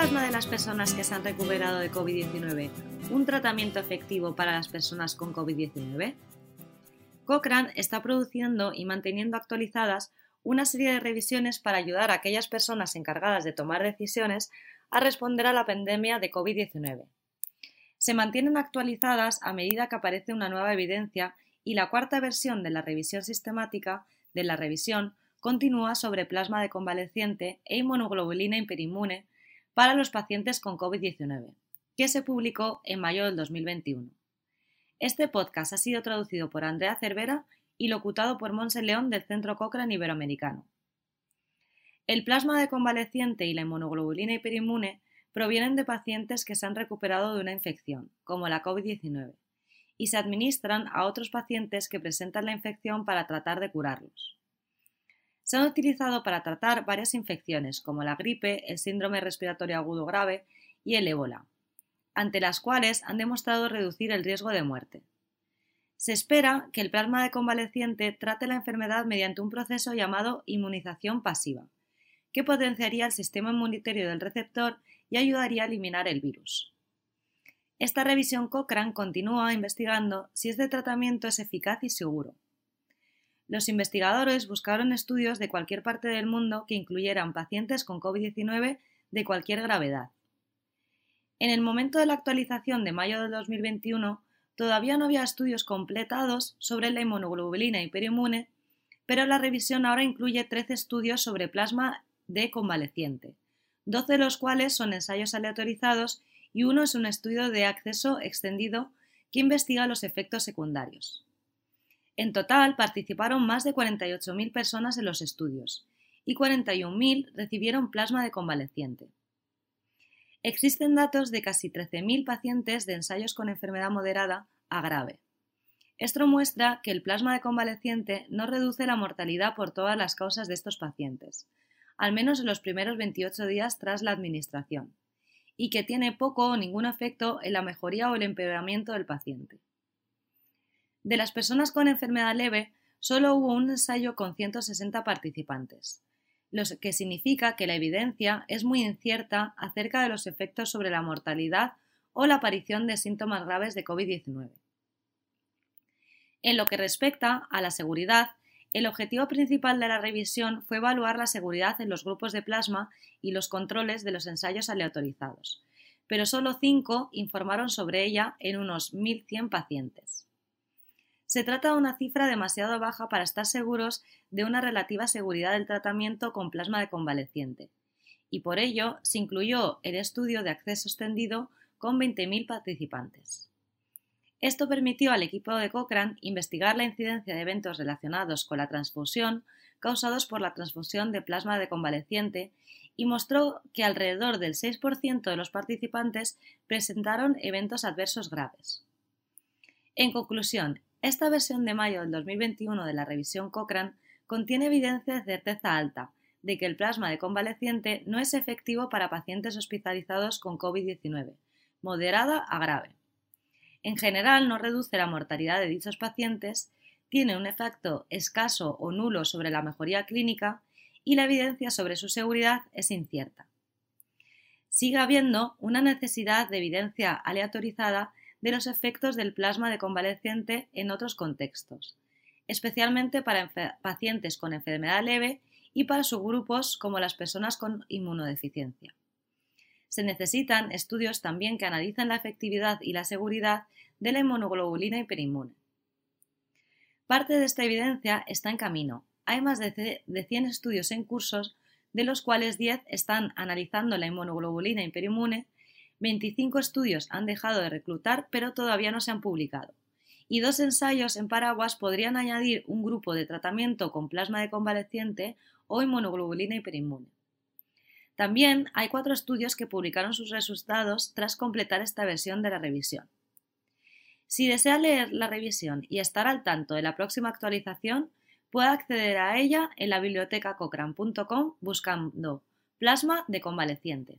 plasma de las personas que se han recuperado de COVID-19 un tratamiento efectivo para las personas con COVID-19? Cochrane está produciendo y manteniendo actualizadas una serie de revisiones para ayudar a aquellas personas encargadas de tomar decisiones a responder a la pandemia de COVID-19. Se mantienen actualizadas a medida que aparece una nueva evidencia y la cuarta versión de la revisión sistemática de la revisión continúa sobre plasma de convaleciente e inmunoglobulina hiperinmune para los pacientes con COVID-19, que se publicó en mayo del 2021. Este podcast ha sido traducido por Andrea Cervera y locutado por Monse León del Centro Cochrane Iberoamericano. El plasma de convaleciente y la inmunoglobulina hiperinmune provienen de pacientes que se han recuperado de una infección, como la COVID-19, y se administran a otros pacientes que presentan la infección para tratar de curarlos. Se han utilizado para tratar varias infecciones como la gripe, el síndrome respiratorio agudo grave y el ébola, ante las cuales han demostrado reducir el riesgo de muerte. Se espera que el plasma de convaleciente trate la enfermedad mediante un proceso llamado inmunización pasiva, que potenciaría el sistema inmunitario del receptor y ayudaría a eliminar el virus. Esta revisión Cochrane continúa investigando si este tratamiento es eficaz y seguro. Los investigadores buscaron estudios de cualquier parte del mundo que incluyeran pacientes con COVID-19 de cualquier gravedad. En el momento de la actualización de mayo de 2021, todavía no había estudios completados sobre la inmunoglobulina hiperinmune, pero la revisión ahora incluye 13 estudios sobre plasma de convaleciente, 12 de los cuales son ensayos aleatorizados y uno es un estudio de acceso extendido que investiga los efectos secundarios. En total participaron más de 48.000 personas en los estudios y 41.000 recibieron plasma de convaleciente. Existen datos de casi 13.000 pacientes de ensayos con enfermedad moderada a grave. Esto muestra que el plasma de convaleciente no reduce la mortalidad por todas las causas de estos pacientes, al menos en los primeros 28 días tras la administración, y que tiene poco o ningún efecto en la mejoría o el empeoramiento del paciente. De las personas con enfermedad leve, solo hubo un ensayo con 160 participantes, lo que significa que la evidencia es muy incierta acerca de los efectos sobre la mortalidad o la aparición de síntomas graves de COVID-19. En lo que respecta a la seguridad, el objetivo principal de la revisión fue evaluar la seguridad en los grupos de plasma y los controles de los ensayos aleatorizados, pero solo cinco informaron sobre ella en unos 1.100 pacientes. Se trata de una cifra demasiado baja para estar seguros de una relativa seguridad del tratamiento con plasma de convaleciente, y por ello se incluyó el estudio de acceso extendido con 20.000 participantes. Esto permitió al equipo de Cochrane investigar la incidencia de eventos relacionados con la transfusión causados por la transfusión de plasma de convaleciente y mostró que alrededor del 6% de los participantes presentaron eventos adversos graves. En conclusión, esta versión de mayo del 2021 de la revisión Cochrane contiene evidencia de certeza alta de que el plasma de convaleciente no es efectivo para pacientes hospitalizados con COVID-19, moderada a grave. En general, no reduce la mortalidad de dichos pacientes, tiene un efecto escaso o nulo sobre la mejoría clínica y la evidencia sobre su seguridad es incierta. Sigue habiendo una necesidad de evidencia aleatorizada de los efectos del plasma de convaleciente en otros contextos, especialmente para pacientes con enfermedad leve y para subgrupos como las personas con inmunodeficiencia se necesitan estudios también que analicen la efectividad y la seguridad de la inmunoglobulina hiperinmune. Parte de esta evidencia está en camino. Hay más de 100 estudios en cursos, de los cuales 10 están analizando la inmunoglobulina hiperinmune, 25 estudios han dejado de reclutar pero todavía no se han publicado, y dos ensayos en paraguas podrían añadir un grupo de tratamiento con plasma de convaleciente o inmunoglobulina hiperinmune. También hay cuatro estudios que publicaron sus resultados tras completar esta versión de la revisión. Si desea leer la revisión y estar al tanto de la próxima actualización, puede acceder a ella en la biblioteca cochrane.com buscando plasma de convaleciente.